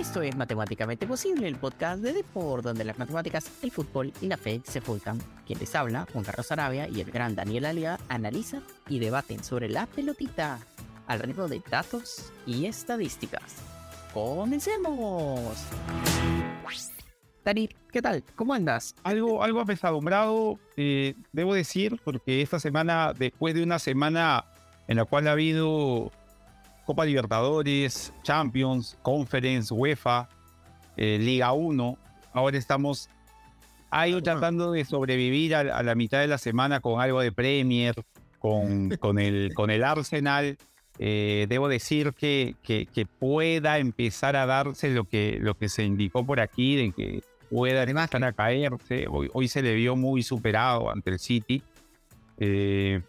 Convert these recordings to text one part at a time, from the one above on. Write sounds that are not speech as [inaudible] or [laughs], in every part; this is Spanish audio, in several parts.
Esto es Matemáticamente Posible, el podcast de Deport, donde las matemáticas, el fútbol y la fe se juntan. Quien les habla, Juan Carlos Arabia y el gran Daniel Alia, analizan y debaten sobre la pelotita al ritmo de datos y estadísticas. ¡Comencemos! Dani, ¿qué tal? ¿Cómo andas? Algo, algo apesadumbrado, eh, debo decir, porque esta semana, después de una semana en la cual ha habido Copa Libertadores, Champions, Conference, UEFA, eh, Liga 1. Ahora estamos ahí tratando de sobrevivir a, la mitad de la semana con algo de Premier, con, [laughs] con, el, con el Arsenal. Eh, debo decir que, que, pueda empezar a darse lo que, lo que se indicó por aquí, de que pueda empezar a caerse. Hoy, hoy se le vio muy superado ante el City. Eh,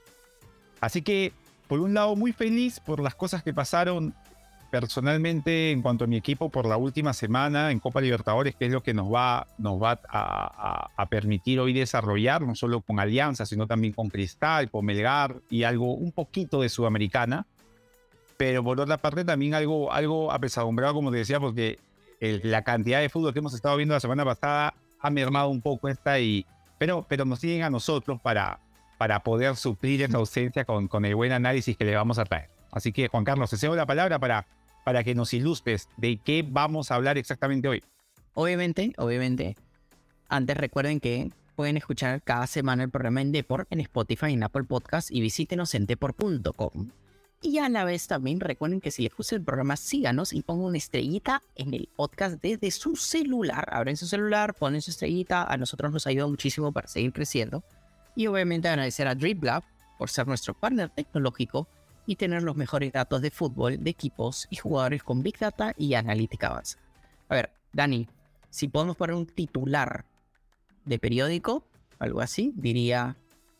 así que por un lado muy feliz por las cosas que pasaron personalmente en cuanto a mi equipo por la última semana en Copa Libertadores, que es lo que nos va, nos va a, permitir hoy desarrollar, no solo con Alianza, sino también con Cristal, con Melgar y algo un poquito de Sudamericana. Pero por otra parte también algo, algo apesadumbrado, como te decía, porque la cantidad de fútbol que hemos estado viendo la semana pasada ha mermado un poco esta y... Pero, pero nos siguen a nosotros para, para poder suplir esa ausencia con, con el buen análisis que le vamos a traer. Así que, Juan Carlos, te cedo la palabra para, para que nos ilustres de qué vamos a hablar exactamente hoy. Obviamente, obviamente. Antes recuerden que pueden escuchar cada semana el programa en Deport en Spotify en Apple Podcast y visítenos en deport.com. Y a la vez también recuerden que si les gusta el programa, síganos y pongan una estrellita en el podcast desde su celular. Abren su celular, ponen su estrellita. A nosotros nos ayuda muchísimo para seguir creciendo. Y obviamente agradecer a DripLab por ser nuestro partner tecnológico y tener los mejores datos de fútbol, de equipos y jugadores con Big Data y analítica avanzada. A ver, Dani, si podemos poner un titular de periódico, algo así, diría,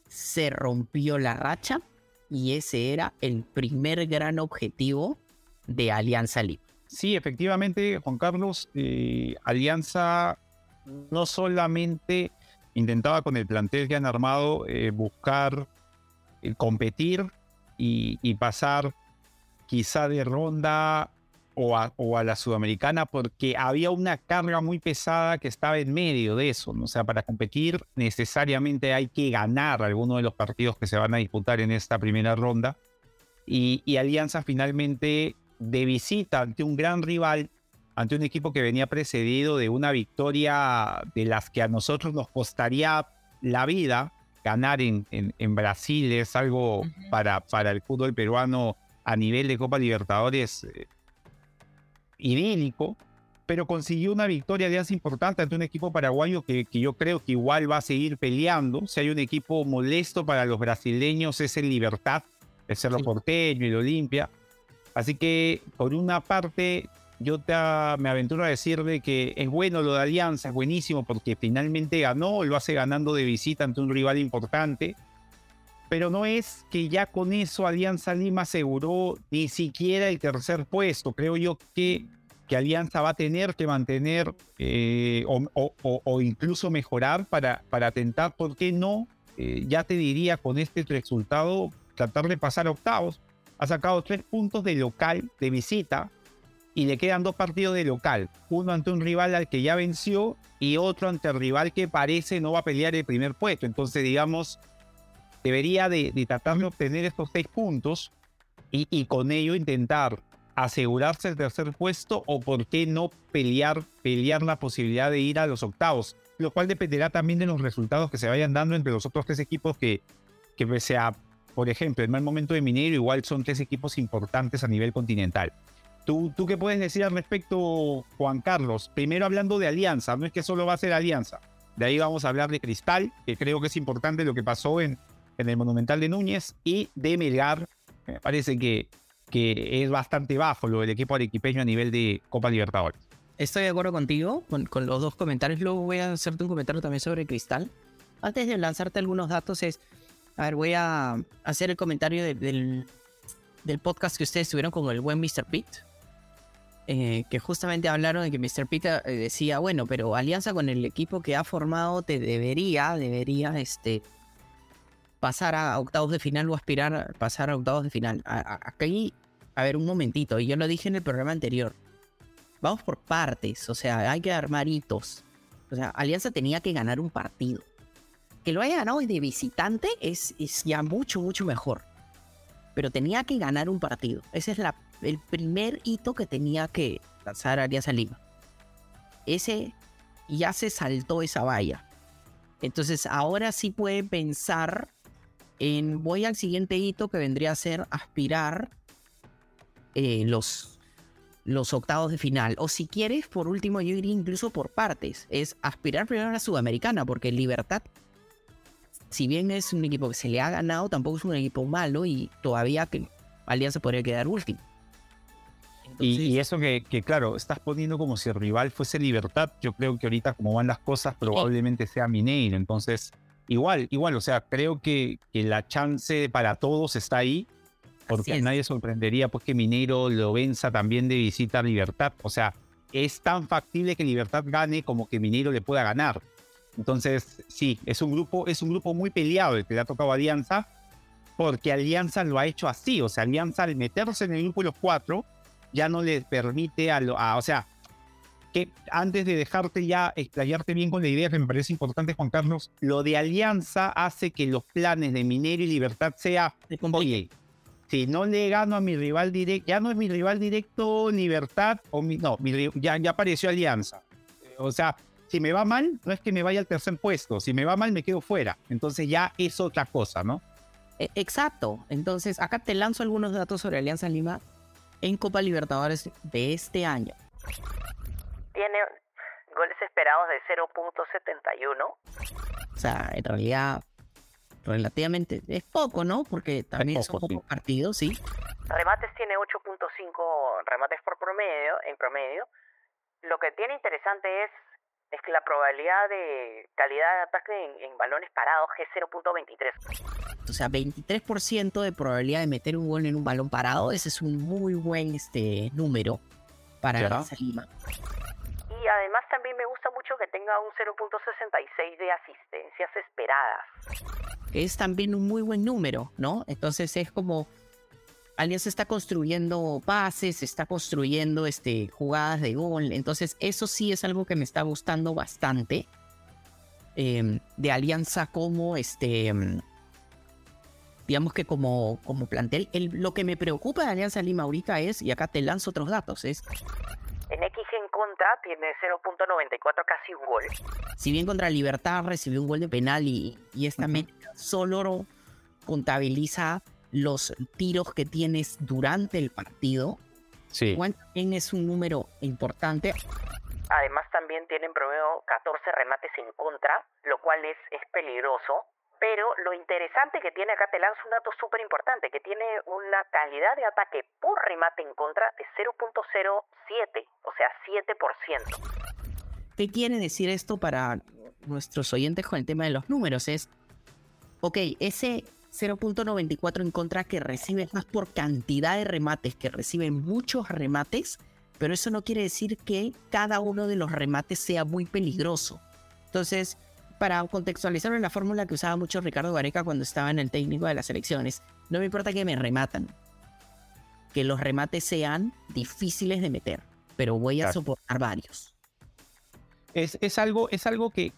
se rompió la racha y ese era el primer gran objetivo de Alianza Lima. Sí, efectivamente, Juan Carlos, eh, Alianza no solamente intentaba con el plantel que han armado eh, buscar eh, competir y, pasar quizá de ronda o a, la sudamericana porque había una carga muy pesada que estaba en medio de eso. O sea, para competir necesariamente hay que ganar alguno de los partidos que se van a disputar en esta primera ronda. y Alianza finalmente de visita ante un gran rival ante un equipo que venía precedido de una victoria de las que a nosotros nos costaría la vida. Ganar en, en, Brasil es algo para, para el fútbol peruano a nivel de Copa Libertadores eh, idílico, pero consiguió una victoria de hace importante ante un equipo paraguayo que, que, yo creo que igual va a seguir peleando. Si hay un equipo molesto para los brasileños es el Libertad, el Cerro Porteño y el Olimpia. Así que por una parte yo te, me aventuro a decirle que es bueno lo de Alianza, es buenísimo porque finalmente ganó, lo hace ganando de visita ante un rival importante. Pero no es que ya con eso Alianza Lima aseguró ni siquiera el tercer puesto. Creo yo que, que Alianza va a tener que mantener eh, o, incluso mejorar para, para tentar, ¿por no? Eh, ya te diría con este resultado, tratar de pasar octavos. Ha sacado tres puntos de local, de visita, y le quedan dos partidos de local, uno ante un rival al que ya venció y otro ante el rival que parece no va a pelear el primer puesto. Entonces, digamos, debería de, tratar de obtener estos seis puntos y, con ello intentar asegurarse el tercer puesto o por qué no pelear, pelear la posibilidad de ir a los octavos, lo cual dependerá también de los resultados que se vayan dando entre los otros tres equipos que, que sea, por ejemplo, el mal momento de Minero, igual son tres equipos importantes a nivel continental. ¿Tú, ¿Tú qué puedes decir al respecto, Juan Carlos? Primero hablando de Alianza, no es que solo va a ser Alianza. De ahí vamos a hablar de Cristal, que creo que es importante lo que pasó en, en el Monumental de Núñez, y de Melgar. Me parece que, que es bastante bajo lo del equipo arequipeño a nivel de Copa Libertadores. Estoy de acuerdo contigo con, los dos comentarios. Luego voy a hacerte un comentario también sobre Cristal. Antes de lanzarte algunos datos, es. A ver, voy a hacer el comentario del, del podcast que ustedes tuvieron con el buen Mr. Pete eh, que justamente hablaron de que Mr. Peter eh, decía, bueno, pero alianza con el equipo que ha formado te debería, debería, este, pasar a octavos de final o aspirar a pasar a octavos de final. Aquí, a ver, un momentito, y yo lo dije en el programa anterior. vamos por partes, o sea, hay que armar hitos. O sea, Alianza tenía que ganar un partido. Que lo haya ganado de visitante es, es ya mucho, mucho mejor. Pero tenía que ganar un partido. Ese es la, el primer hito que tenía que lanzar Alianza Lima. Ese ya se saltó esa valla. Entonces ahora sí puede pensar en voy al siguiente hito que vendría a ser aspirar eh, los, los octavos de final. O si quieres, por último, yo iría incluso por partes. Es aspirar primero a la Sudamericana, porque Libertad, si bien es un equipo que se le ha ganado, tampoco es un equipo malo y todavía que Alianza podría quedar último. Y, eso que, claro, estás poniendo como si el rival fuese Libertad. Yo creo que ahorita, como van las cosas, probablemente sea Mineiro. Entonces, igual, igual, o sea, creo que, que la chance para todos está ahí porque nadie sorprendería pues que Mineiro lo venza también de visita a Libertad. O sea, es tan factible que Libertad gane como que Mineiro le pueda ganar. Entonces, sí, es un grupo, es un grupo muy peleado el que le ha tocado a Alianza, porque Alianza lo ha hecho así. O sea, Alianza al meterse en el grupo de los cuatro, ya no le permite a, lo, o sea, que antes de dejarte ya explayarte bien con la idea que me parece importante, Juan Carlos, lo de Alianza hace que los planes de Minero y Libertad sea, oye, si no le gano a mi rival directo, ya no es mi rival directo Libertad, o mi, no, ya, ya apareció Alianza. O sea, si me va mal, no es que me vaya al tercer puesto, si me va mal me quedo fuera. Entonces ya es otra cosa, ¿no? E, exacto. Entonces, acá te lanzo algunos datos sobre Alianza Lima en Copa Libertadores de este año. Tiene goles esperados de 0.71. O sea, en realidad relativamente es poco, ¿no? Porque también son pocos partidos, sí. Remates tiene 8.5 remates por promedio, en promedio. Lo que tiene interesante es, es que la probabilidad de calidad de ataque en, balones parados es 0.23. O sea, 23% de probabilidad de meter un gol en un balón parado, ese es un muy buen este número para la Lima. Y además también me gusta mucho que tenga un 0.66 de asistencias esperadas es también un muy buen número, ¿no? Entonces es como Alianza está construyendo pases, está construyendo este, jugadas de gol. Entonces, eso sí es algo que me está gustando bastante. Em, de Alianza como este. Em, digamos que como, como plantel. lo que me preocupa de Alianza Lima ahorita es, y acá te lanzo otros datos, es en X en contra tiene 0.94 casi un gol. Si bien contra Libertad recibió un gol de penal y, y esta métrica solo contabiliza los tiros que tienes durante el partido, sí. también es un número importante. Además también tienen promedio 14 remates en contra, lo cual es, es peligroso pero lo interesante que tiene acá, te lanzo un dato súper importante, que tiene una calidad de ataque por remate en contra de 0.07, o sea, 7%. ¿Qué quiere decir esto para nuestros oyentes con el tema de los números? Es, ok, ese 0.94 en contra que recibe más por cantidad de remates, que recibe muchos remates, pero eso no quiere decir que cada uno de los remates sea muy peligroso. Entonces, para contextualizar en la fórmula que usaba mucho Ricardo Gareca cuando estaba en el técnico de las elecciones. No me importa que me rematan, que los remates sean difíciles de meter, pero voy a soportar varios. Es, es, algo, es algo que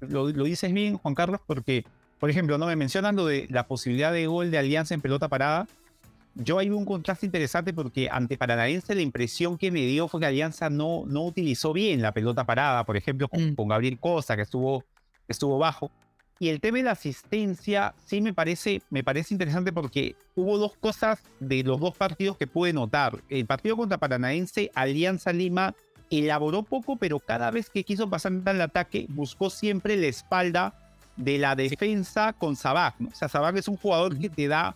lo, dices bien, Juan Carlos, porque, por ejemplo, no me mencionan lo de la posibilidad de gol de Alianza en pelota parada. Yo hay un contraste interesante porque ante Paranaense la impresión que me dio fue que Alianza no, no utilizó bien la pelota parada, por ejemplo, con, mm. con Gabriel Cosa, que estuvo estuvo bajo. Y el tema de la asistencia sí me parece, me parece interesante porque hubo dos cosas de los dos partidos que pude notar. El partido contra Paranaense, Alianza Lima, elaboró poco, pero cada vez que quiso pasar el ataque, buscó siempre la espalda de la defensa con Sabac. O sea, Sabac es un jugador que te da,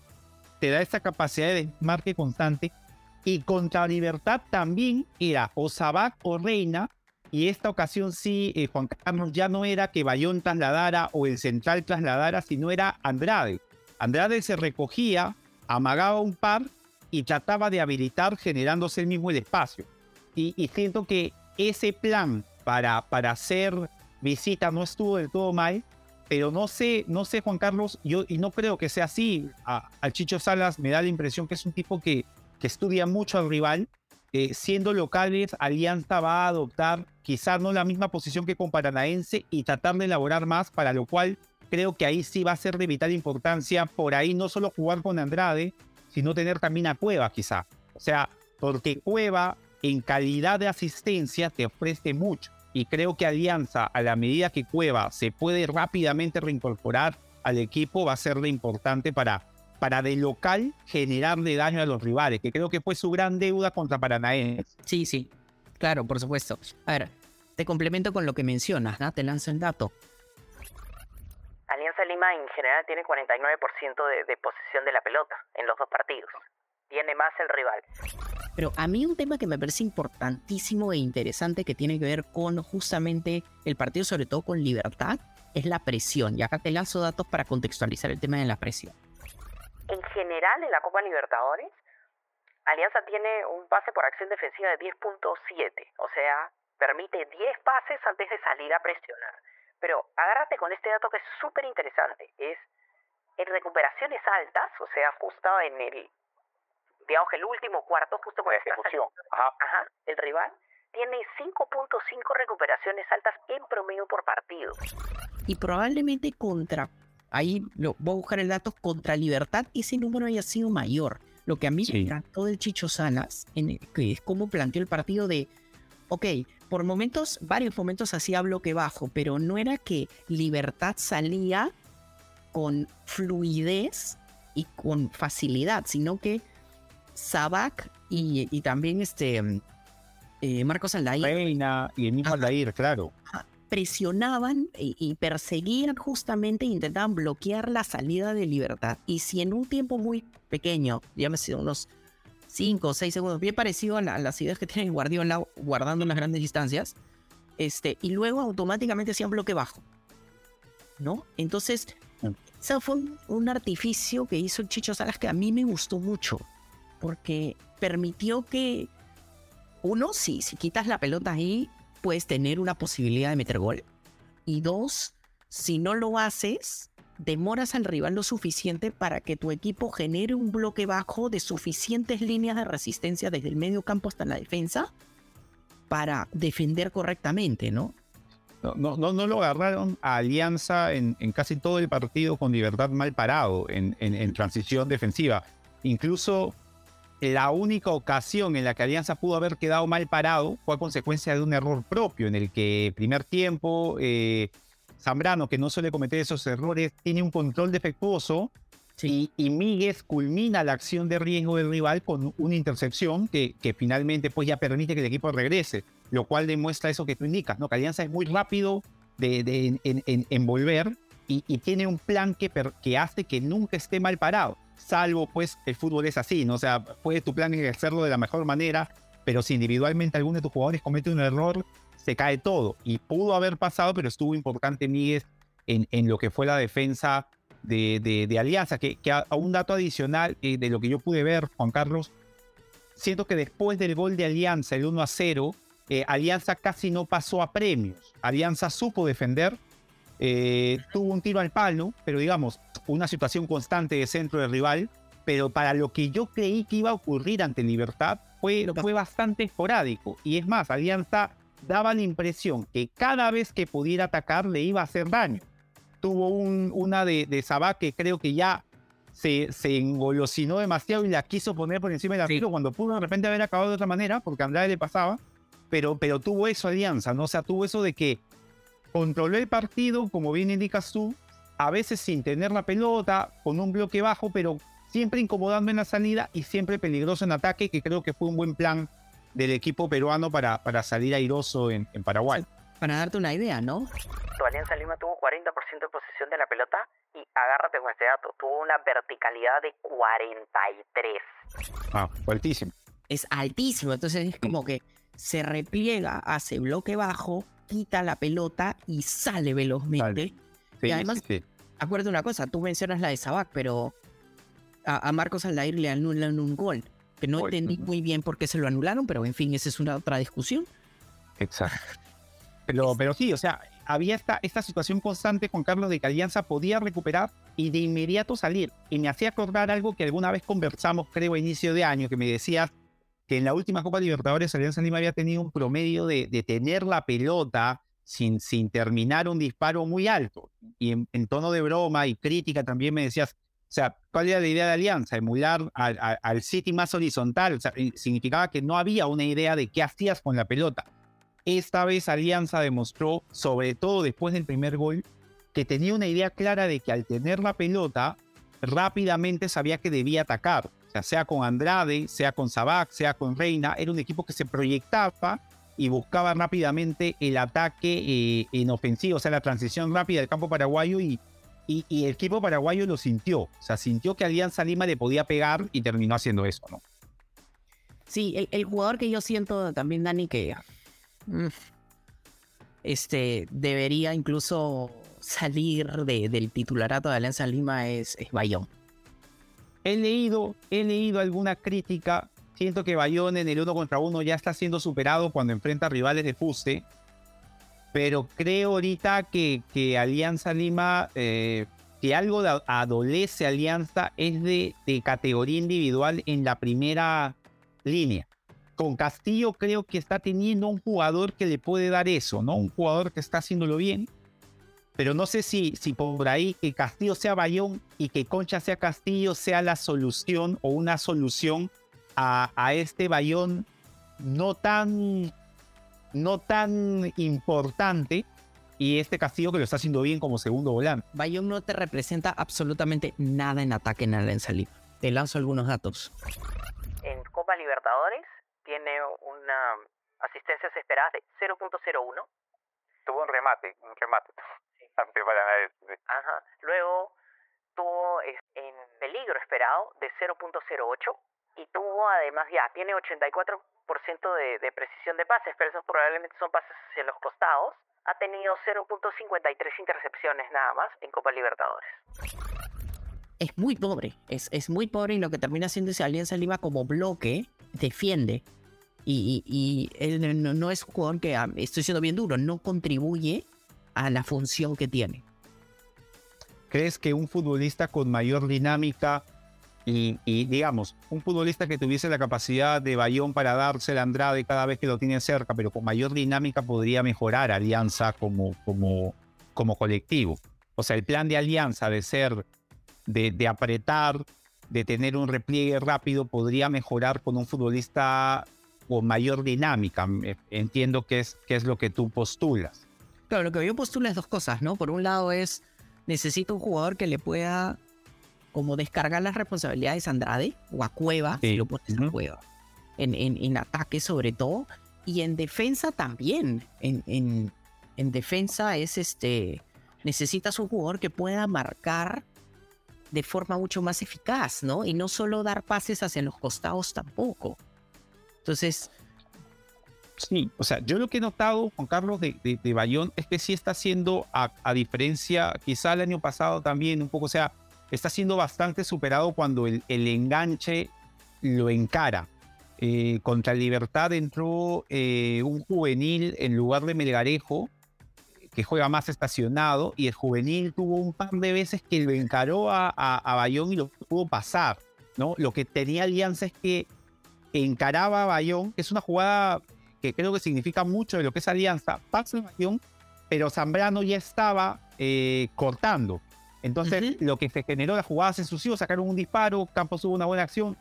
te da esa capacidad de marque constante. Y contra Libertad también era o Sabac o Reina, y esta ocasión sí, eh, Juan Carlos, ya no era que Bayón trasladara o el central trasladara, sino era Andrade. Andrade se recogía, amagaba un par y trataba de habilitar generándose el mismo el espacio. Y, siento que ese plan para, para hacer visita no estuvo del todo mal, pero no sé, no sé, Juan Carlos, yo y no creo que sea así. A, Chicho Salas me da la impresión que es un tipo que, que estudia mucho al rival eh, siendo locales, Alianza va a adoptar quizás no la misma posición que con Paranaense y tratar de elaborar más, para lo cual creo que ahí sí va a ser de vital importancia por ahí no solo jugar con Andrade, sino tener también a Cueva quizá. O sea, porque Cueva en calidad de asistencia te ofrece mucho. Y creo que Alianza, a la medida que Cueva se puede rápidamente reincorporar al equipo, va a ser de importante para para de local generarle daño a los rivales, que creo que fue su gran deuda contra Paranaense. Sí, sí, claro, por supuesto. A ver, te complemento con lo que mencionas, ¿no? Te lanzo el dato. Alianza Lima en general tiene 49% de, de posesión de la pelota en los dos partidos. Tiene más el rival. Pero a mí un tema que me parece importantísimo e interesante que tiene que ver con justamente el partido, sobre todo con libertad, es la presión. Y acá te lanzo datos para contextualizar el tema de la presión en general en la Copa Libertadores, Alianza tiene un pase por acción defensiva de 10.7, o sea, permite 10 pases antes de salir a presionar. Pero agárrate con este dato que es súper interesante, es en recuperaciones altas, o sea, justo en el, digamos que el último cuarto, justo por ejecución, ajá. ajá, el rival tiene 5.5 recuperaciones altas en promedio por partido. Y probablemente contra ahí lo, voy a buscar el dato contra Libertad, ese número haya sido mayor. Lo que a mí me encantó del Chicho Salas, en que es como planteó el partido de, ok, por momentos, varios momentos hacía bloque bajo, pero no era que Libertad salía con fluidez y con facilidad, sino que Sabac y, también este eh, Marcos Aldair. Reina y el mismo Aldair, claro presionaban y, perseguían justamente e intentaban bloquear la salida de libertad. Y si en un tiempo muy pequeño, llámese unos 5 o 6 segundos, bien parecido a, las ideas que tiene Guardiola guardando las grandes distancias, este, y luego automáticamente hacían bloque bajo. ¿No? Entonces, eso fue un, artificio que hizo el Chicho Salas que a mí me gustó mucho, porque permitió que, uno, si, si quitas la pelota ahí, puedes tener una posibilidad de meter gol. Y dos, si no lo haces, demoras al rival lo suficiente para que tu equipo genere un bloque bajo de suficientes líneas de resistencia desde el medio campo hasta la defensa para defender correctamente, ¿no? No, no, lo agarraron a Alianza en, casi todo el partido con libertad mal parado en transición defensiva. Incluso la única ocasión en la que Alianza pudo haber quedado mal parado fue a consecuencia de un error propio, en el que primer tiempo eh, Zambrano, que no suele cometer esos errores, tiene un control defectuoso y, y Míguez culmina la acción de riesgo del rival con una intercepción que, que finalmente pues, ya permite que el equipo regrese, lo cual demuestra eso que tú indicas, ¿no? que Alianza es muy rápido de, en, volver y, y, tiene un plan que, que hace que nunca esté mal parado salvo pues el fútbol es así, ¿no? O sea, puede tu plan hacerlo de la mejor manera, pero si individualmente alguno de tus jugadores comete un error, se cae todo. Y pudo haber pasado, pero estuvo importante Miguel en, lo que fue la defensa de, de, Alianza, que, que a, un dato adicional eh, de lo que yo pude ver, Juan Carlos, siento que después del gol de Alianza, el 1 a 0, eh, Alianza casi no pasó a premios. Alianza supo defender, eh, tuvo un tiro al palo, pero digamos, una situación constante de centro de rival, pero para lo que yo creí que iba a ocurrir ante Libertad fue, fue bastante esporádico. Y es más, Alianza daba la impresión que cada vez que pudiera atacar le iba a hacer daño. Tuvo un, una de, de Sabá que creo que ya se, se engolosinó demasiado y la quiso poner por encima del arquero cuando pudo de repente haber acabado de otra manera, porque Andrade le pasaba, pero, pero tuvo eso Alianza, ¿no? O sea, tuvo eso de que controló el partido, como bien indicas tú, a veces sin tener la pelota, con un bloque bajo, pero siempre incomodando en la salida y siempre peligroso en ataque, que creo que fue un buen plan del equipo peruano para, para salir airoso en, en Paraguay. Para darte una idea, ¿no? Tu Alianza Lima tuvo 40% de posesión de la pelota y agárrate con este dato, tuvo una verticalidad de 43. Ah, altísimo. Es altísimo, entonces es como que se repliega, hace bloque bajo, quita la pelota y sale velozmente. y además, acuérdate una cosa, tú mencionas la de Sabac, pero a, Marcos Aldair le anulan un gol. Que no entendí muy bien por qué se lo anularon, pero en fin, esa es una otra discusión. Exacto. [laughs] Pero, pero sí, o sea, había esta, esta situación constante con Carlos de que Alianza podía recuperar y de inmediato salir. Y me hacía acordar algo que alguna vez conversamos, creo, a inicio de año, que me decías, que en la última Copa Libertadores Alianza Lima había tenido un promedio de, tener la pelota sin, terminar un disparo muy alto. Y en, tono de broma y crítica también me decías, o sea, ¿cuál era la idea de Alianza? Emular al, al, City más horizontal. O sea, significaba que no había una idea de qué hacías con la pelota. Esta vez Alianza demostró, sobre todo después del primer gol, que tenía una idea clara de que al tener la pelota, rápidamente sabía que debía atacar. Sea, con Andrade, sea con Sabac, sea con Reina, era un equipo que se proyectaba y buscaba rápidamente el ataque eh, en ofensivo, o sea, la transición rápida del campo paraguayo y, el equipo paraguayo lo sintió. O sea, sintió que Alianza Lima le podía pegar y terminó haciendo eso, ¿no? Sí, el, jugador que yo siento también, Dani, que mm, este, debería incluso salir de, del titularato de Alianza Lima es, es Bayón. He leído, he leído alguna crítica Siento que Bayón en el uno contra uno ya está siendo superado cuando enfrenta rivales de fuste. Pero creo ahorita que, que Alianza Lima, eh, que algo adolece Alianza es de, de categoría individual en la primera línea. Con Castillo creo que está teniendo un jugador que le puede dar eso, ¿no? Un jugador que está haciéndolo bien. Pero no sé si, si por ahí que Castillo sea Bayón y que Concha sea Castillo sea la solución o una solución a, este Bayón no tan, no tan importante y este Castillo que lo está haciendo bien como segundo volante. Bayón no te representa absolutamente nada en ataque en Alianza Lima. Te lanzo algunos datos. En Copa Libertadores tiene una asistencia esperada de 0.01. Tuvo un remate, un remate. Ajá. Luego tuvo en peligro esperado de 0.08 y tuvo además ya, tiene 84% de, de precisión de pases, pero esos probablemente son pases hacia los costados. Ha tenido 0.53 intercepciones nada más en Copa Libertadores. Es muy pobre, es, es muy pobre y lo que termina haciendo es Alianza Lima como bloque defiende. Y, y, él no, es un jugador que, ah, estoy siendo bien duro, no contribuye a la función que tiene. ¿Crees que un futbolista con mayor dinámica y, digamos, un futbolista que tuviese la capacidad de Bayón para darse el Andrade cada vez que lo tiene cerca, pero con mayor dinámica podría mejorar Alianza como, como, como colectivo. O sea, el plan de Alianza de ser, de, apretar, de tener un repliegue rápido, podría mejorar con un futbolista con mayor dinámica. Entiendo que es, que es lo que tú postulas. Claro, lo que yo postulo es dos cosas, ¿no? Por un lado es, necesito un jugador que le pueda como descargar las responsabilidades a Andrade o a Cueva, si lo pones a Cueva, en, en, ataque sobre todo, y en defensa también. En, en, en defensa es este, necesitas un jugador que pueda marcar de forma mucho más eficaz, ¿no? Y no solo dar pases hacia los costados tampoco. Entonces... Sí, o sea, yo lo que he notado, Juan Carlos, de, de, Bayón, es que sí está haciendo, a, a, diferencia, quizá el año pasado también, un poco, o sea, está siendo bastante superado cuando el, enganche lo encara. Eh, contra Libertad entró eh, un juvenil en lugar de Melgarejo, que juega más estacionado, y el juvenil tuvo un par de veces que lo encaró a, a, Bayón y lo pudo pasar. ¿no? Lo que tenía Alianza es que encaraba a Bayón, que es una jugada que creo que significa mucho de lo que es Alianza, pasa Bayón, pero Zambrano ya estaba eh, cortando. Entonces, lo que se generó, la jugada se ensució, sacaron un disparo, Campos tuvo una buena acción.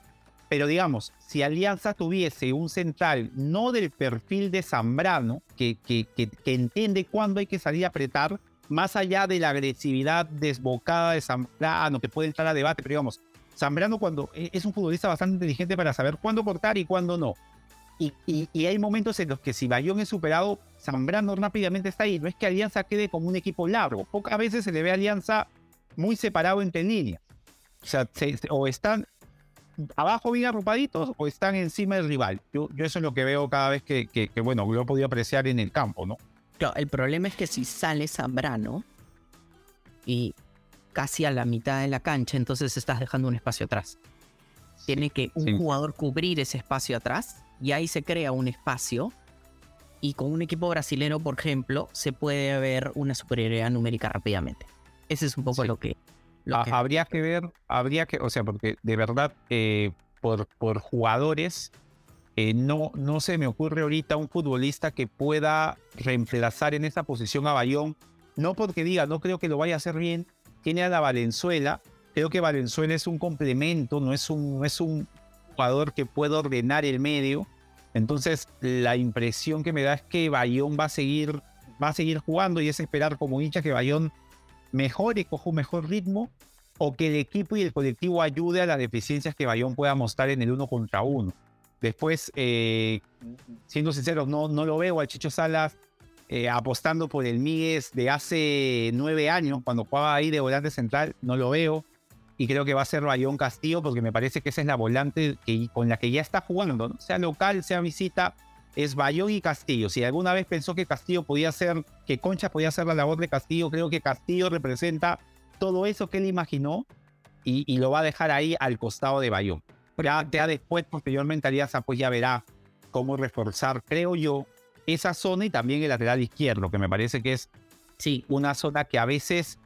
Pero digamos, si Alianza tuviese un central no del perfil de Zambrano, que, que, que, entiende cuándo hay que salir a apretar, más allá de la agresividad desbocada de Zambrano, que puede entrar a debate, pero digamos, Zambrano cuando e, es un futbolista bastante inteligente para saber cuándo cortar y cuándo no. Y, y, hay momentos en los que si Bayón es superado, Zambrano rápidamente está ahí. No es que Alianza quede como un equipo largo. Pocas veces se le ve a Alianza muy separado entre líneas. O sea, o están abajo bien arropaditos o están encima del rival. Yo, yo eso es lo que veo cada vez que, que, bueno, lo he podido apreciar en el campo, ¿no? Claro, el problema es que si sale Zambrano y casi a la mitad de la cancha, entonces estás dejando un espacio atrás. Tiene que un jugador cubrir ese espacio atrás y ahí se crea un espacio y con un equipo brasileño, por ejemplo, se puede ver una superioridad numérica rápidamente. Ese es un poco lo, que, Habría que ver, habría que, o sea, porque de verdad, eh, por, por jugadores, eh, no, no se me ocurre ahorita un futbolista que pueda reemplazar en esa posición a Bayón. No porque diga, no creo que lo vaya a hacer bien. Tiene a la Valenzuela. Creo que Valenzuela es un complemento, no es un, es un jugador que pueda ordenar el medio. Entonces, la impresión que me da es que Bayón va a seguir, va a seguir jugando y es esperar como hincha que Bayón mejore, coja un mejor ritmo o que el equipo y el colectivo ayude a las deficiencias que Bayón pueda mostrar en el uno contra uno. Después, eh, siendo sincero, no, no lo veo al Chicho Salas eh, apostando por el Migues de hace nueve años, cuando jugaba ahí de volante central, no lo veo. Y creo que va a ser Bayón Castillo, porque me parece que esa es la volante que, con la que ya está jugando, sea local, sea visita, es Bayón y Castillo. Si alguna vez pensó que Castillo podía ser, que Concha podía ser la labor de Castillo, creo que Castillo representa todo eso que él imaginó y, y lo va a dejar ahí al costado de Bayón. Ya, ya después, posteriormente, Alianza pues ya verá cómo reforzar, creo yo, esa zona y también el lateral izquierdo, que me parece que es Sí, una zona que a veces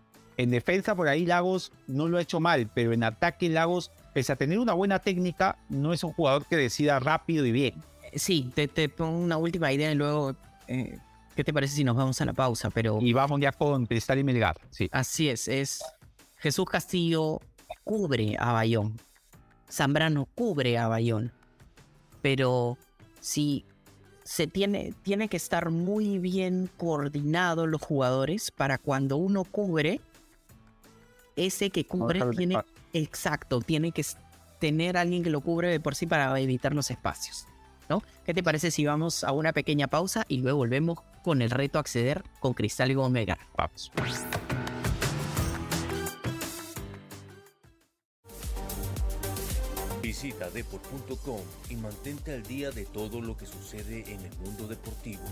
en defensa por ahí Lagos no lo ha hecho mal, pero en ataque Lagos, pese a tener una buena técnica, no es un jugador que decida rápido y bien. sí, te, te pongo una última idea y luego, eh, ¿qué te parece si nos vamos a la pausa? Pero Y vamos ya con Cristal y Melgar. Sí. así es, es Jesús Castillo cubre a Bayón, Zambrano cubre a Bayón, pero si se tiene, tiene que estar muy bien coordinados los jugadores para cuando uno cubre, ese que cubre tiene, exacto, tiene que tener alguien que lo cubre de por sí para evitar los espacios. ¿no? ¿Qué te parece si vamos a una pequeña pausa y luego volvemos con el reto acceder con Cristal y Gómez Vamos. Visita deport.com y mantente al día de todo lo que sucede en el mundo deportivo.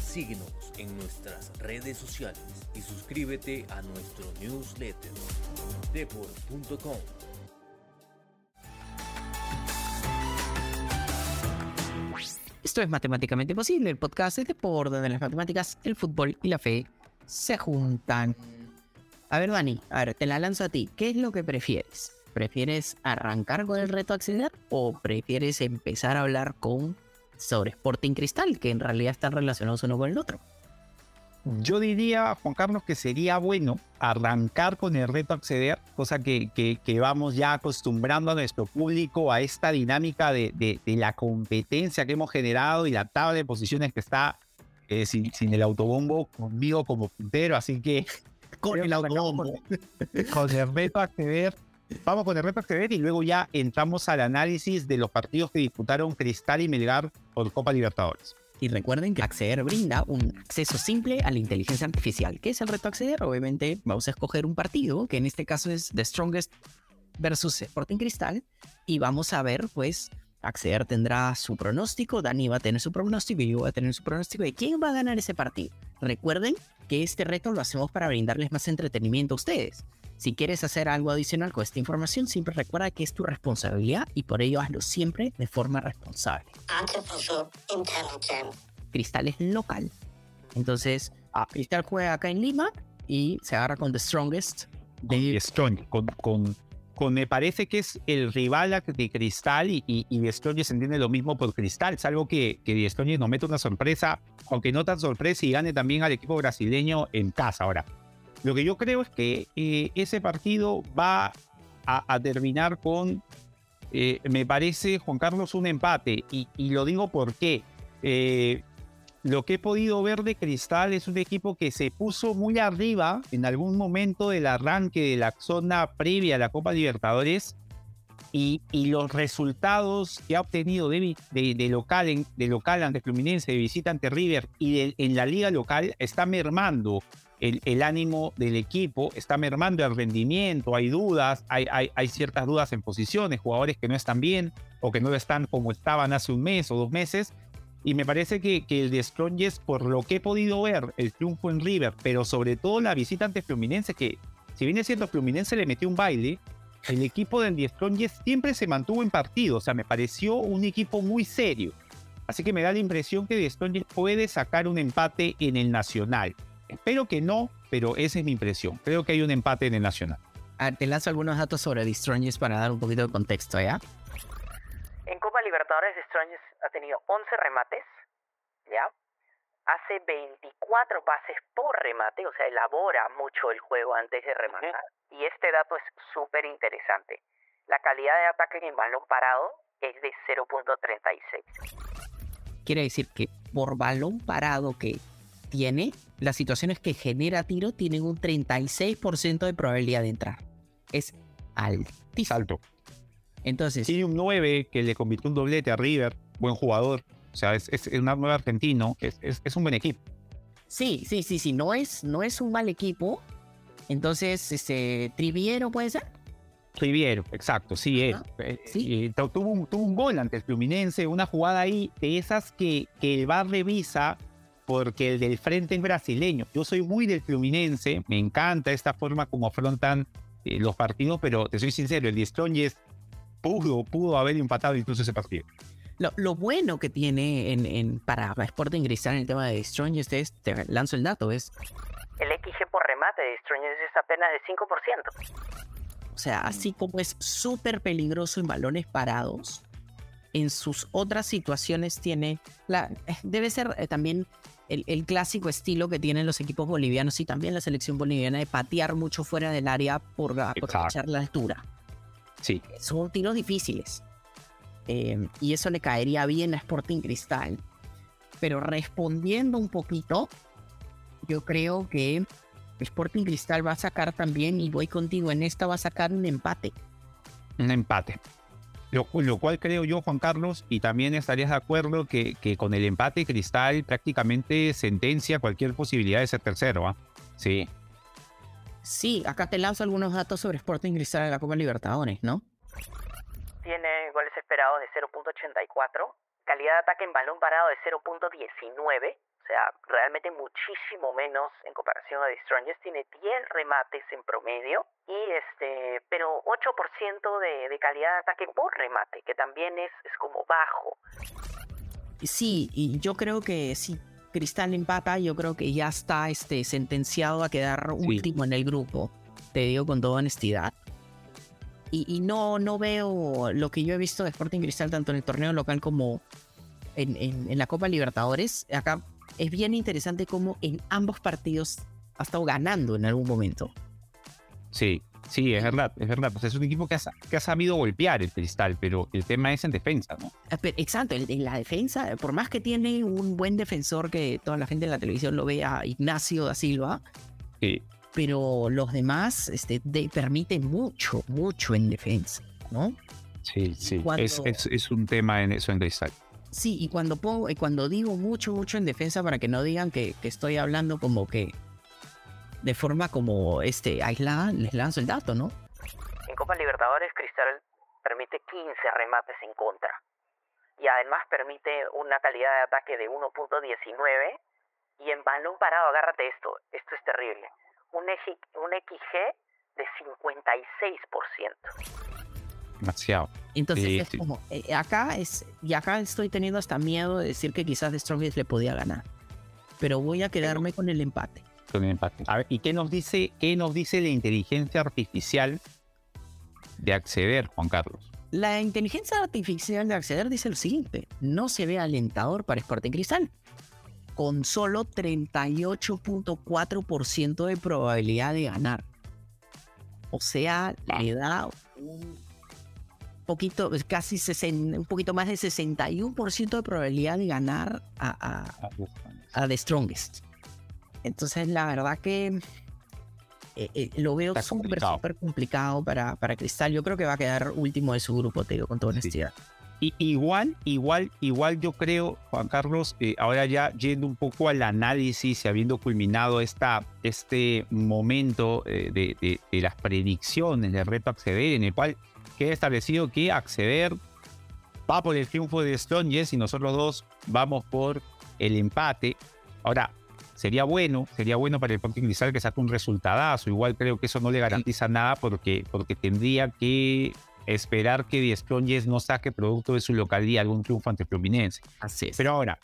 Síguenos en nuestras redes sociales y suscríbete a nuestro newsletter. deport.com Esto es Matemáticamente Posible, el podcast de deporte donde las matemáticas, el fútbol y la fe se juntan. A ver, Dani, a ver, te la lanzo a ti. ¿Qué es lo que prefieres? ¿Prefieres arrancar con el reto a acceder o prefieres empezar a hablar con sobre Sporting Cristal, que en realidad están relacionados uno con el otro? Yo diría, Juan Carlos, que sería bueno arrancar con el reto a acceder, cosa que, que, que vamos ya acostumbrando a nuestro público a esta dinámica de, de, de la competencia que hemos generado y la tabla de posiciones que está eh, sin, sin el autobombo conmigo como puntero, así que con el autobombo, [laughs] con el reto a acceder. Vamos con el reto a acceder y luego ya entramos al análisis de los partidos que disputaron Cristal y Melgar por Copa Libertadores. Y recuerden que Acceder brinda un acceso simple a la inteligencia artificial. ¿Qué es el reto Acceder? Obviamente vamos a escoger un partido, que en este caso es The Strongest versus Sporting Cristal, y vamos a ver, pues, Acceder tendrá su pronóstico, Dani va a tener su pronóstico y yo voy a tener su pronóstico de quién va a ganar ese partido. Recuerden que este reto lo hacemos para brindarles más entretenimiento a ustedes. Si quieres hacer algo adicional con esta información, siempre recuerda que es tu responsabilidad y por ello hazlo siempre de forma responsable. Artificial intelligence. Cristal es local. Entonces, ah, Cristal juega acá en Lima y se agarra con The Strongest de Strong, con, con, con- me parece que es el rival a- de Cristal y, y, y De Strongest se entiende lo mismo por Cristal, salvo que, que De Strongest nos mete una sorpresa, aunque no tan sorpresa y gane también al equipo brasileño en casa ahora. Lo que yo creo es que eh, ese partido va a, terminar con, eh, me parece, Juan Carlos, un empate. Y, lo digo porque eh, lo que he podido ver de Cristal es un equipo que se puso muy arriba en algún momento del arranque de la zona previa a la Copa Libertadores y, los resultados que ha obtenido de, local, en- de local ante Fluminense, de visita ante River y en la liga local está mermando el, ánimo del equipo, está mermando el rendimiento, hay dudas, hay, ciertas dudas en posiciones, jugadores que no están bien o que no están como estaban hace un mes o dos meses. Y me parece que, el de Strongest, por lo que he podido ver, el triunfo en River, pero sobre todo la visita ante Fluminense, que si viene siendo Fluminense le metió un baile, el equipo del The Strongest siempre se mantuvo en partido. O sea, me pareció un equipo muy serio. Así que me da la impresión que The Strongest puede sacar un empate en el Nacional. Espero que no, pero esa es mi impresión. Creo que hay un empate en el Nacional. Ah, te lanzo algunos datos sobre The Strongest para dar un poquito de contexto, ¿ya? En Copa Libertadores de Strongest ha tenido 11 remates, ¿ya? Hace 24 pases por remate, o sea, elabora mucho el juego antes de rematar. Y este dato es súper interesante. La calidad de ataque en balón parado es de 0.36. Quiere decir que por balón parado que tiene, las situaciones que genera tiro tienen un 36% de probabilidad de entrar. Es altísimo. Salto. Entonces, Tiene un 9 que le convirtió un doblete a River, buen jugador. O sea, es, es un nuevo argentino, es, es, es un buen equipo. sí, sí, sí, sí, no es, no es un mal equipo. Entonces, este, Triviero puede ser. Riviero, exacto, sí es. Eh, sí. eh, tu- tuvo, un, tuvo un gol ante el Fluminense, una jugada ahí de esas que, que el VAR revisa porque el del frente es brasileño. Yo soy muy del Fluminense, me encanta esta forma como afrontan eh, los partidos, pero te soy sincero, el de Strongest pudo, pudo haber empatado incluso ese partido. Lo, lo bueno que tiene en, en- para Sporting Cristal en el tema de Strongest es, te lanzo el dato, es, El XG por remate de Strongest es apenas de 5%. o sea, así como es súper peligroso en balones parados, en sus otras situaciones tiene, la, debe ser eh, también el, el clásico estilo que tienen los equipos bolivianos y también la selección boliviana de patear mucho fuera del área por aprovechar la altura. Sí, son tiros difíciles. Eh, y eso le caería bien a Sporting Cristal. Pero respondiendo un poquito, yo creo que Sporting Cristal va a sacar también, y voy contigo en esta, va a sacar un empate. un empate. Lo, lo cual creo yo, Juan Carlos, y también estarías de acuerdo que, que con el empate Cristal prácticamente sentencia cualquier posibilidad de ser tercero. ¿ah? Sí, Sí, acá te lanzo algunos datos sobre Sporting Cristal en la Copa Libertadores, ¿no? Tiene goles esperados de 0.84, calidad de ataque en balón parado de 0.19, o sea, realmente muchísimo menos en comparación a The Strongest. Tiene 10 remates en promedio, y este, pero 8% de, de calidad de ataque por remate, que también es, es como bajo. Sí, y yo creo que si Cristal empata, yo creo que ya está este, sentenciado a quedar último en el grupo. Te digo con toda honestidad. Y, y no, no veo lo que yo he visto de Sporting Cristal tanto en el torneo local como en, en- en la Copa Libertadores. Acá es bien interesante cómo en ambos partidos ha estado ganando en algún momento. sí, sí, es verdad, es verdad. Pues es un equipo que ha, sa- que ha sabido golpear el Cristal, pero el tema es en defensa, ¿no? Ah, Exacto, en en la defensa, por más que tiene un buen defensor que toda la gente en la televisión lo ve a Ignacio da Silva, Sí, pero los demás este, de- permiten mucho, mucho en defensa, ¿no? sí, sí. Cuando- Es, es, es un tema en eso en Cristal. Sí, y cuando pongo, y cuando digo mucho, mucho en defensa, para que no digan que, que estoy hablando como que de forma como este aislada, les lanzo el dato, ¿no? En Copa Libertadores, Cristal permite 15 remates en contra. Y además permite una calidad de ataque de 1.19. Y en balón parado, agárrate esto, esto es terrible. Un, eji- un XG de 56%. Demasiado. Entonces Sí, es sí. como, eh, acá es, y acá estoy teniendo hasta miedo de decir que quizás The Strongest le podía ganar. Pero voy a quedarme con el empate. Con el empate. A ver, ¿y qué nos dice, qué nos dice la inteligencia artificial de acceder, Juan Carlos? La inteligencia artificial de acceder dice lo siguiente: no se ve alentador para Sporting Cristal, con solo 38.4% de probabilidad de ganar. O sea, le da un poquito, casi 60 un poquito más de 61% de probabilidad de ganar a, a- a The Strongest. Entonces, la verdad que eh, eh, lo veo súper, complicado. súper complicado para, para Cristal. Yo creo que va a quedar último de su grupo, te digo, con toda Sí. honestidad. Y igual, igual, igual yo creo, Juan Carlos, eh, ahora ya yendo un poco al análisis y habiendo culminado esta, este momento eh, de, de- de las predicciones del reto acceder, en el cual queda establecido que acceder va por el triunfo de Strongest y nosotros dos vamos por el empate. Ahora, sería bueno, sería bueno para el Sporting Cristal que saque un resultadazo. Igual creo que eso no le garantiza nada porque, porque tendría que esperar que Strongest no saque producto de su localidad algún triunfo ante Fluminense. Así es. Pero ahora,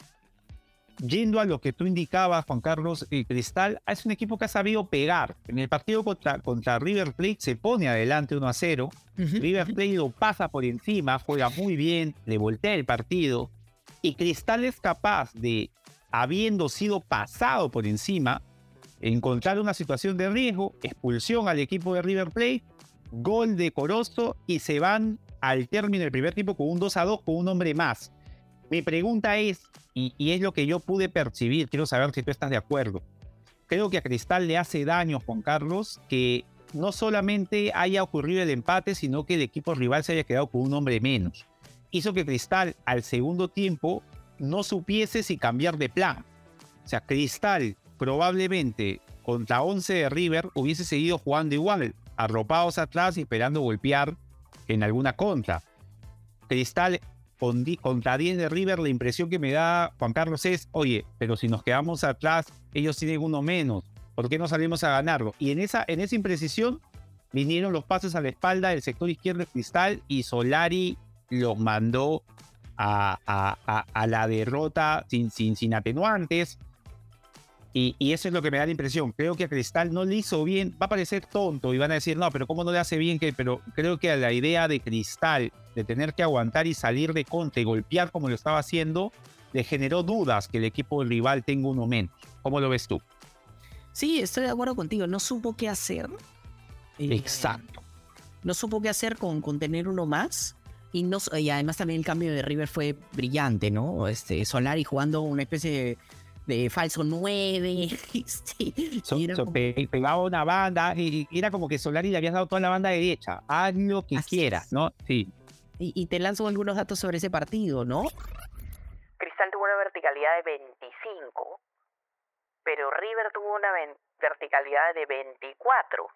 yendo a lo que tú indicabas, Juan Carlos eh, Cristal, es un equipo que ha sabido pegar. En el partido contra, contra River Plate se pone adelante 1 a 0. River Plate lo pasa por encima, juega muy bien, le voltea el partido. Y Cristal es capaz de, habiendo sido pasado por encima, encontrar una situación de riesgo, expulsión al equipo de River Plate, gol decoroso y se van al término del primer tiempo con un 2 a 2 con un hombre más. Mi pregunta es, y, es lo que yo pude percibir, quiero saber si tú estás de acuerdo. Creo que a Cristal le hace daño, Juan Carlos, que no solamente haya ocurrido el empate, sino que el equipo rival se haya quedado con un hombre menos. Hizo que Cristal al segundo tiempo no supiese si cambiar de plan. O sea, Cristal probablemente contra 11 de River hubiese seguido jugando igual, arropados atrás y esperando golpear en alguna contra. Cristal contra 10 de River, la impresión que me da Juan Carlos es, oye, pero si nos quedamos atrás, ellos tienen uno menos, ¿por qué no salimos a ganarlo? Y en esa, en esa imprecisión vinieron los pases a la espalda del sector izquierdo de Cristal y Solari los mandó a, a, la derrota sin, sin, sin atenuantes. Y, eso es lo que me da la impresión. Creo que a Cristal no le hizo bien. Va a parecer tonto y van a decir, no, pero ¿cómo no le hace bien? que Pero creo que a la idea de Cristal de tener que aguantar y salir de contra y golpear como lo estaba haciendo, le generó dudas que el equipo rival tenga uno menos. ¿Cómo lo ves tú? Sí, estoy de acuerdo contigo. No supo qué hacer. Eh, Exacto. No supo qué hacer con, con tener uno más. Y, no, y además también el cambio de River fue brillante, ¿no? Este, Solari jugando una especie de de falso 9. [laughs] sí, Pegaba una banda y era como que Solari le habías dado toda la banda derecha. Haz lo que quieras, ¿no? Sí. Y, te lanzo algunos datos sobre ese partido, ¿no? Cristal tuvo una verticalidad de 25, pero River tuvo una verticalidad de 24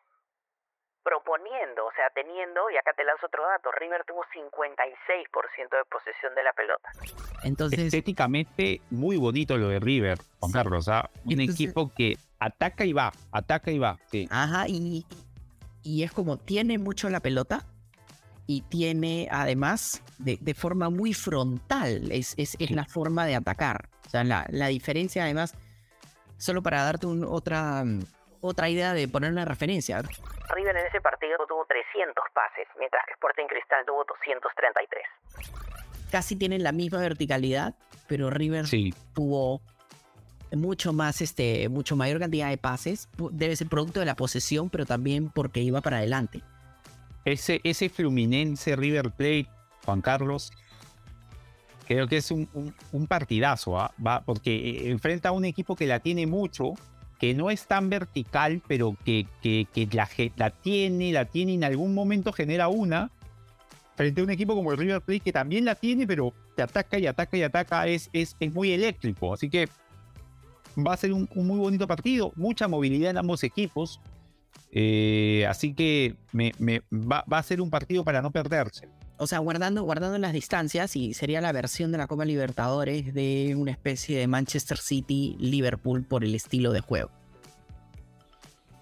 proponiendo, o sea, teniendo, y acá te lanzo otro dato, River tuvo 56% de posesión de la pelota. Entonces, estéticamente muy bonito lo de River, Juan Carlos, ¿ah? un equipo que ataca y va, ataca y va. Sí. Ajá, y, y es como tiene mucho la pelota y tiene además de, de forma muy frontal, es, es, es, la forma de atacar. O sea, la, la diferencia además, solo para darte un, otra otra idea de poner una referencia. River en ese partido tuvo 300 pases, mientras que Sporting Cristal tuvo 233. Casi tienen la misma verticalidad, pero River tuvo mucho más, este, mucho mayor cantidad de pases. Debe ser producto de la posesión, pero también porque iba para adelante. Ese, ese Fluminense River Plate, Juan Carlos, creo que es un, partidazo, ¿ah? ¿va? porque eh, enfrenta a un equipo que la tiene mucho, que no es tan vertical, pero que, que, la, la, tiene, la tiene y en algún momento genera una, frente a un equipo como el River Plate que también la tiene, pero te ataca y ataca y ataca, es, es, es muy eléctrico. Así que va a ser un, muy bonito partido, mucha movilidad en ambos equipos. Eh, así que me, me, va, va, a ser un partido para no perderse. O sea, guardando, guardando las distancias, y sería la versión de la Copa Libertadores de una especie de Manchester City-Liverpool por el estilo de juego.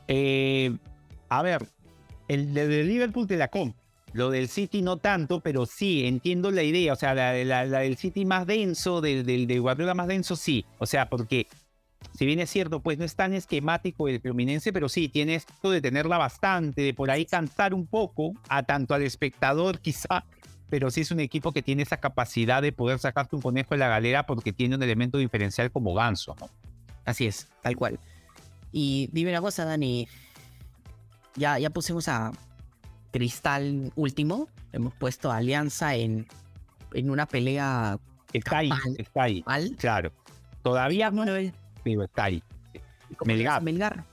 Eh, a ver, el de, Liverpool te la compro. Lo del City no tanto, pero sí, entiendo la idea. O sea, la, del City más denso, del, del de Guardiola más denso, sí. O sea, porque si bien es cierto, pues no es tan esquemático el Fluminense, pero sí tiene esto de tenerla bastante, de por ahí cansar un poco a tanto al espectador [laughs] quizá, pero sí es un equipo que tiene esa capacidad de poder sacarte un conejo de la galera porque tiene un elemento diferencial como Ganso, ¿no? Así es, tal cual. Y dime una cosa, Dani, ya, ya pusimos a Cristal último, hemos puesto a Alianza en, en una pelea. Está ahí, está ahí. Claro. Todavía no, pero está ahí. Melgar. Melgar.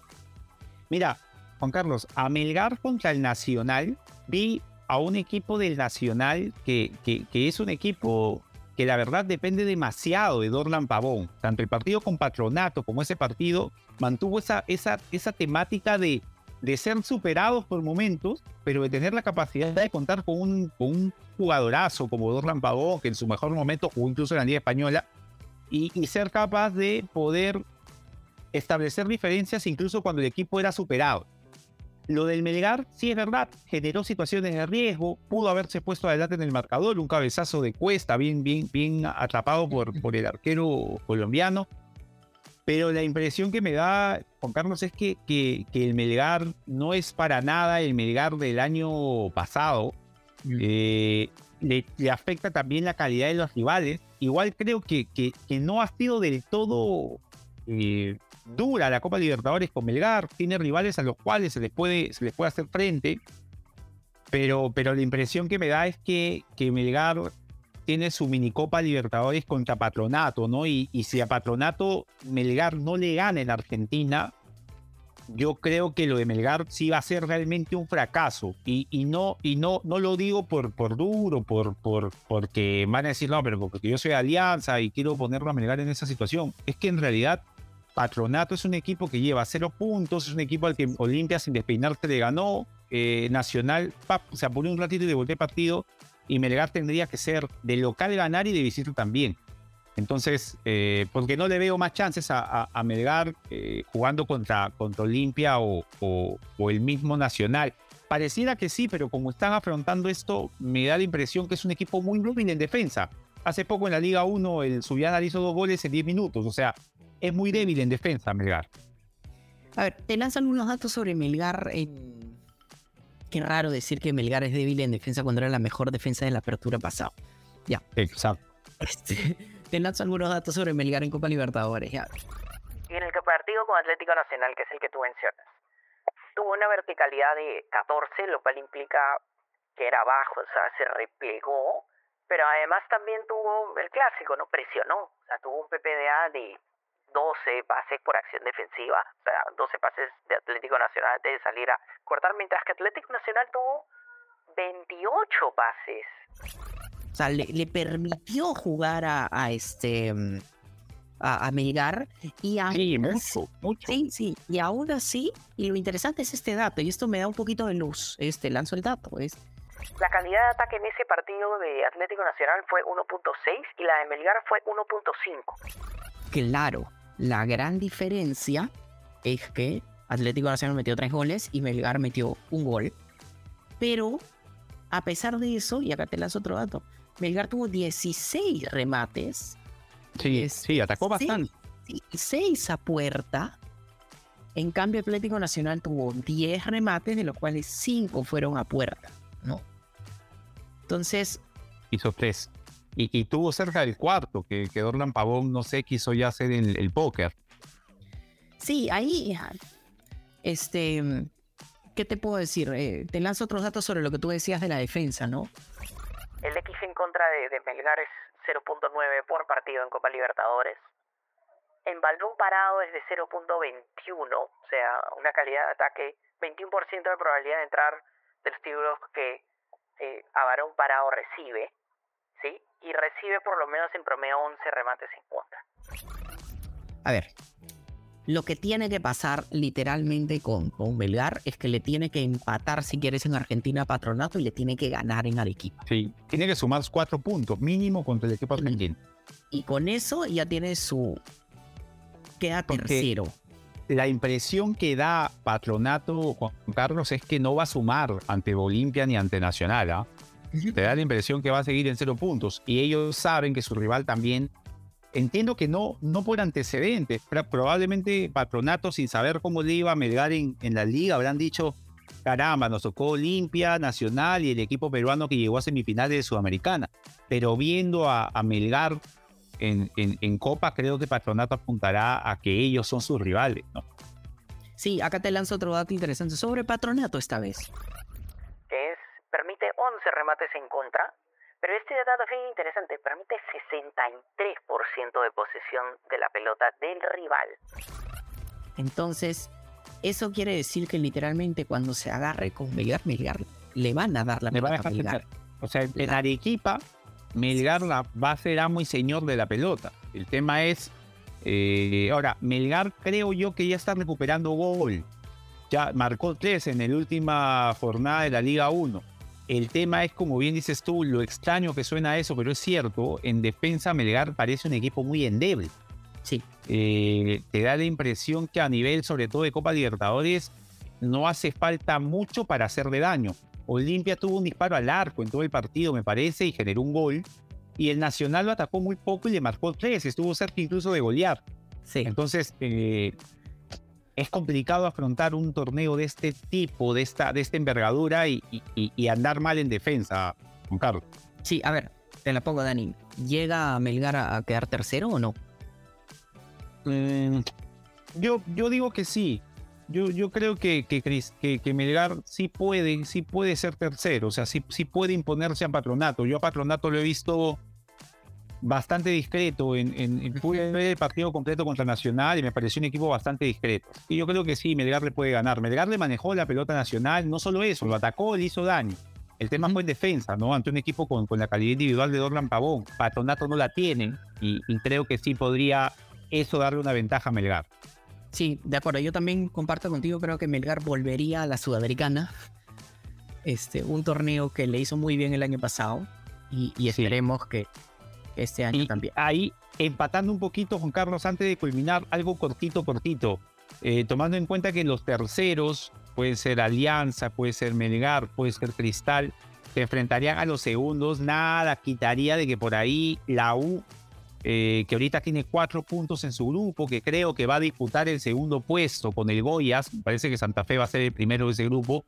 Mira, Juan Carlos, a Melgar contra el Nacional, vi a un equipo del Nacional que, que, que, es un equipo que la verdad depende demasiado de Dorlan Pavón. Tanto el partido con Patronato como ese partido mantuvo esa, esa, esa temática de, de ser superados por momentos, pero de tener la capacidad de contar con un, con un jugadorazo como Dorlan Pavón, que en su mejor momento jugó incluso en la Liga Española, y, ser capaz de poder establecer diferencias incluso cuando el equipo era superado. Lo del Melgar, sí es verdad, generó situaciones de riesgo, pudo haberse puesto adelante en el marcador, un cabezazo de cuesta, bien, bien, bien atrapado por, por el arquero colombiano. Pero la impresión que me da, Juan Carlos, es que, que, que el Melgar no es para nada el Melgar del año pasado. Eh, le, afecta también la calidad de los rivales. Igual creo que, que, que no ha sido del todo eh, dura la Copa Libertadores con Melgar, tiene rivales a los cuales se les puede, se les puede hacer frente, pero, pero la impresión que me da es que, que Melgar tiene su minicopa Libertadores contra Patronato, ¿no? Y, y, si a Patronato Melgar no le gana en Argentina, yo creo que lo de Melgar sí va a ser realmente un fracaso. Y, no, y no, no lo digo por, por duro, por, por, porque van a decir, no, pero porque yo soy Alianza y quiero ponerlo a Melgar en esa situación. Es que en realidad Patronato es un equipo que lleva cero puntos, es un equipo al que Olimpia sin despeinarse le ganó. Eh, Nacional se apuró un ratito y devolvió el partido. Y Melgar tendría que ser de local ganar y de visita también. Entonces, eh, porque no le veo más chances a, a, a Melgar eh, jugando contra, contra Olimpia o, o, o, el mismo Nacional. Pareciera que sí, pero como están afrontando esto, me da la impresión que es un equipo muy débil en defensa. Hace poco en la Liga 1 el Subiana hizo dos goles en 10 minutos. O sea, es muy débil en defensa, Melgar. A ver, te lanzan unos datos sobre Melgar. En... Qué raro decir que Melgar es débil en defensa cuando era la mejor defensa de la apertura pasada. Ya. Exacto. Este, te lanzo algunos datos sobre Melgar en Copa Libertadores. Ya. En el partido con Atlético Nacional, que es el que tú mencionas, tuvo una verticalidad de 14, lo cual implica que era bajo, o sea, se replegó, pero además también tuvo el clásico, ¿no? Presionó, o sea, tuvo un PPDA de 12 pases por acción defensiva, o sea, 12 pases de Atlético Nacional antes de salir a cortar, mientras que Atlético Nacional tuvo 28 pases. O sea, le, le permitió jugar a, a este a, a, Melgar y a, sí, mucho, mucho. Sí, sí, y aún así, y lo interesante es este dato, y esto me da un poquito de luz, este, lanzo el dato, es... La calidad de ataque en ese partido de Atlético Nacional fue 1.6 y la de Melgar fue 1.5. Claro, la gran diferencia es que Atlético Nacional metió tres goles y Melgar metió un gol. Pero, a pesar de eso, y acá te lanzo otro dato, Melgar tuvo 16 remates. Sí, sí, atacó bastante. 6 a puerta. En cambio, Atlético Nacional tuvo 10 remates, de los cuales 5 fueron a puerta, ¿no? Entonces... Hizo 3. Y, y, tuvo cerca del cuarto, que, que Dorlan Pavón, no sé, quiso ya hacer el, el póker. Sí, ahí, este, ¿qué te puedo decir? Eh, te lanzo otros datos sobre lo que tú decías de la defensa, ¿no? Contra de, de Melgar es 0.9 por partido en Copa Libertadores. En balón parado es de 0.21, o sea, una calidad de ataque, 21% de probabilidad de entrar de los que eh, a balón parado recibe, ¿sí? Y recibe por lo menos en promedio 11 remates en contra. A ver, lo que tiene que pasar literalmente con, con Belgar es que le tiene que empatar, si quieres, en Argentina Patronato y le tiene que ganar en Arequipa. Sí, tiene que sumar cuatro puntos mínimo contra el equipo argentino. Y con eso ya tiene su. queda tercero. La impresión que da Patronato, Juan Carlos, es que no va a sumar ante Olimpia ni ante Nacional. ¿ah? ¿eh? Te da la impresión que va a seguir en cero puntos. Y ellos saben que su rival también entiendo que no, no por antecedentes, probablemente Patronato, sin saber cómo le iba a Melgar en, en, la liga, habrán dicho, caramba, nos tocó Olimpia, Nacional y el equipo peruano que llegó a semifinales de Sudamericana. Pero viendo a, a Melgar en, en, Copa, creo que Patronato apuntará a que ellos son sus rivales. Sí, acá te lanzo otro dato interesante sobre Patronato esta vez. Que es, permite 11 remates en contra, pero este dato es bien interesante, permite 63% de posesión de la pelota del rival. Entonces, eso quiere decir que literalmente cuando se agarre con Melgar, Melgar le van a dar la Le pelota a Melgar. O sea, en Arequipa, Melgar la, va a ser amo y señor de la pelota. El tema es, eh, ahora, Melgar creo yo que ya está recuperando gol. Ya marcó tres en la última jornada de la Liga 1 el tema es, como bien dices tú, lo extraño que suena eso, pero es cierto, en defensa Melgar parece un equipo muy endeble. Sí. Eh, te da la impresión que a nivel, sobre todo de Copa Libertadores, no hace falta mucho para hacerle daño. Olimpia tuvo un disparo al arco en todo el partido, me parece, y generó un gol. Y el Nacional lo atacó muy poco y le marcó tres. Estuvo cerca incluso de golear. Sí. Entonces, eh, es complicado afrontar un torneo de este tipo, de esta, de esta envergadura y, y- y andar mal en defensa, Juan Carlos. Sí, a ver, te la pongo, Dani. ¿Llega Melgar a quedar tercero o no? Mm, yo, yo digo que sí. Yo, yo creo que, que, que, que Melgar sí puede, sí puede ser tercero, o sea, sí, sí puede imponerse a Patronato. Yo a Patronato lo he visto bastante discreto. En, en, en- pude ver el partido completo contra Nacional y me pareció un equipo bastante discreto. Y yo creo que sí, Melgar le puede ganar. Melgar le manejó la pelota nacional, no solo eso, lo atacó, le hizo daño. El tema fue en defensa, ¿no? Ante un equipo con, con la calidad individual de Dorlan Pavón. Patronato no la tiene y, y creo que sí podría eso darle una ventaja a Melgar. Sí, de acuerdo. Yo también comparto contigo. Creo que Melgar volvería a la Sudamericana. Este, un torneo que le hizo muy bien el año pasado. Y, y esperemos que este año Y también. ahí, empatando un poquito, Juan Carlos, antes de culminar, algo cortito, cortito. Eh, tomando en cuenta que los terceros, puede ser Alianza, puede ser Melgar, puede ser Cristal, se enfrentarían a los segundos, nada quitaría de que por ahí la U, eh, que ahorita tiene cuatro puntos en su grupo, que creo que va a disputar el segundo puesto con el Goyas, parece que Santa Fe va a ser el primero de ese grupo,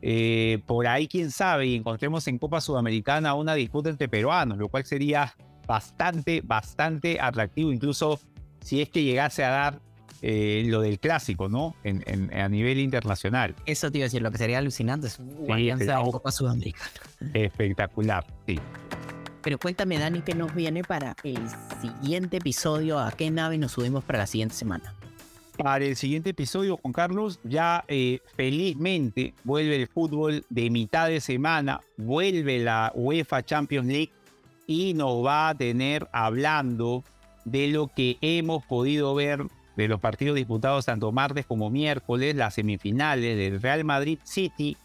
eh, por ahí quién sabe y encontremos en Copa Sudamericana una disputa entre peruanos, lo cual sería bastante, bastante atractivo, incluso si es que llegase a dar eh, lo del clásico, ¿no? En, en- a nivel internacional. Eso te iba a decir, lo que sería alucinante es una Sí, alianza de Copa Sudamericana. Espectacular, sí. Pero cuéntame, Dani, ¿qué nos viene para el siguiente episodio? ¿A qué nave nos subimos para la siguiente semana? Para el siguiente episodio, Juan Carlos, ya eh, felizmente vuelve el fútbol de mitad de semana, vuelve la UEFA Champions League y nos va a tener hablando de lo que hemos podido ver de los partidos disputados tanto martes como miércoles, las semifinales del Real Madrid City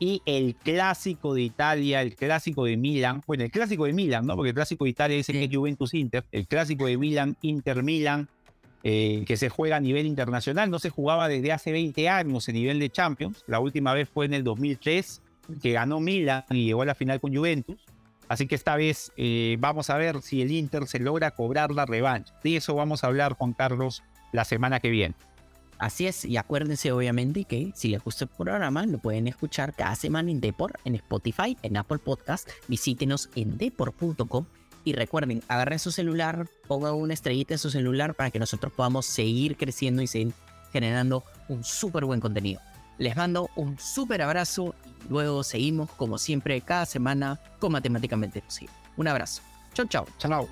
y el clásico de Italia, el clásico de Milan, bueno, el clásico de Milan, ¿no? Porque el clásico de Italia dice que es Juventus Inter, el clásico de Milan, Inter Milan, eh, que se juega a nivel internacional, no se jugaba desde hace 20 años en nivel de Champions, la última vez fue en el 2003, que ganó Milan y llegó a la final con Juventus, así que esta vez eh, vamos a ver si el Inter se logra cobrar la revancha. De eso vamos a hablar, Juan Carlos, la semana que viene. Así es, y acuérdense obviamente que si les gusta el programa lo pueden escuchar cada semana en Depor, en Spotify, en Apple Podcast, visítenos en depor.com y recuerden, agarren su celular, pongan una estrellita en su celular para que nosotros podamos seguir creciendo y seguir generando un súper buen contenido. Les mando un súper abrazo y luego seguimos, como siempre, cada semana con Matemáticamente Posible. Un abrazo. Chau, chau. Chau.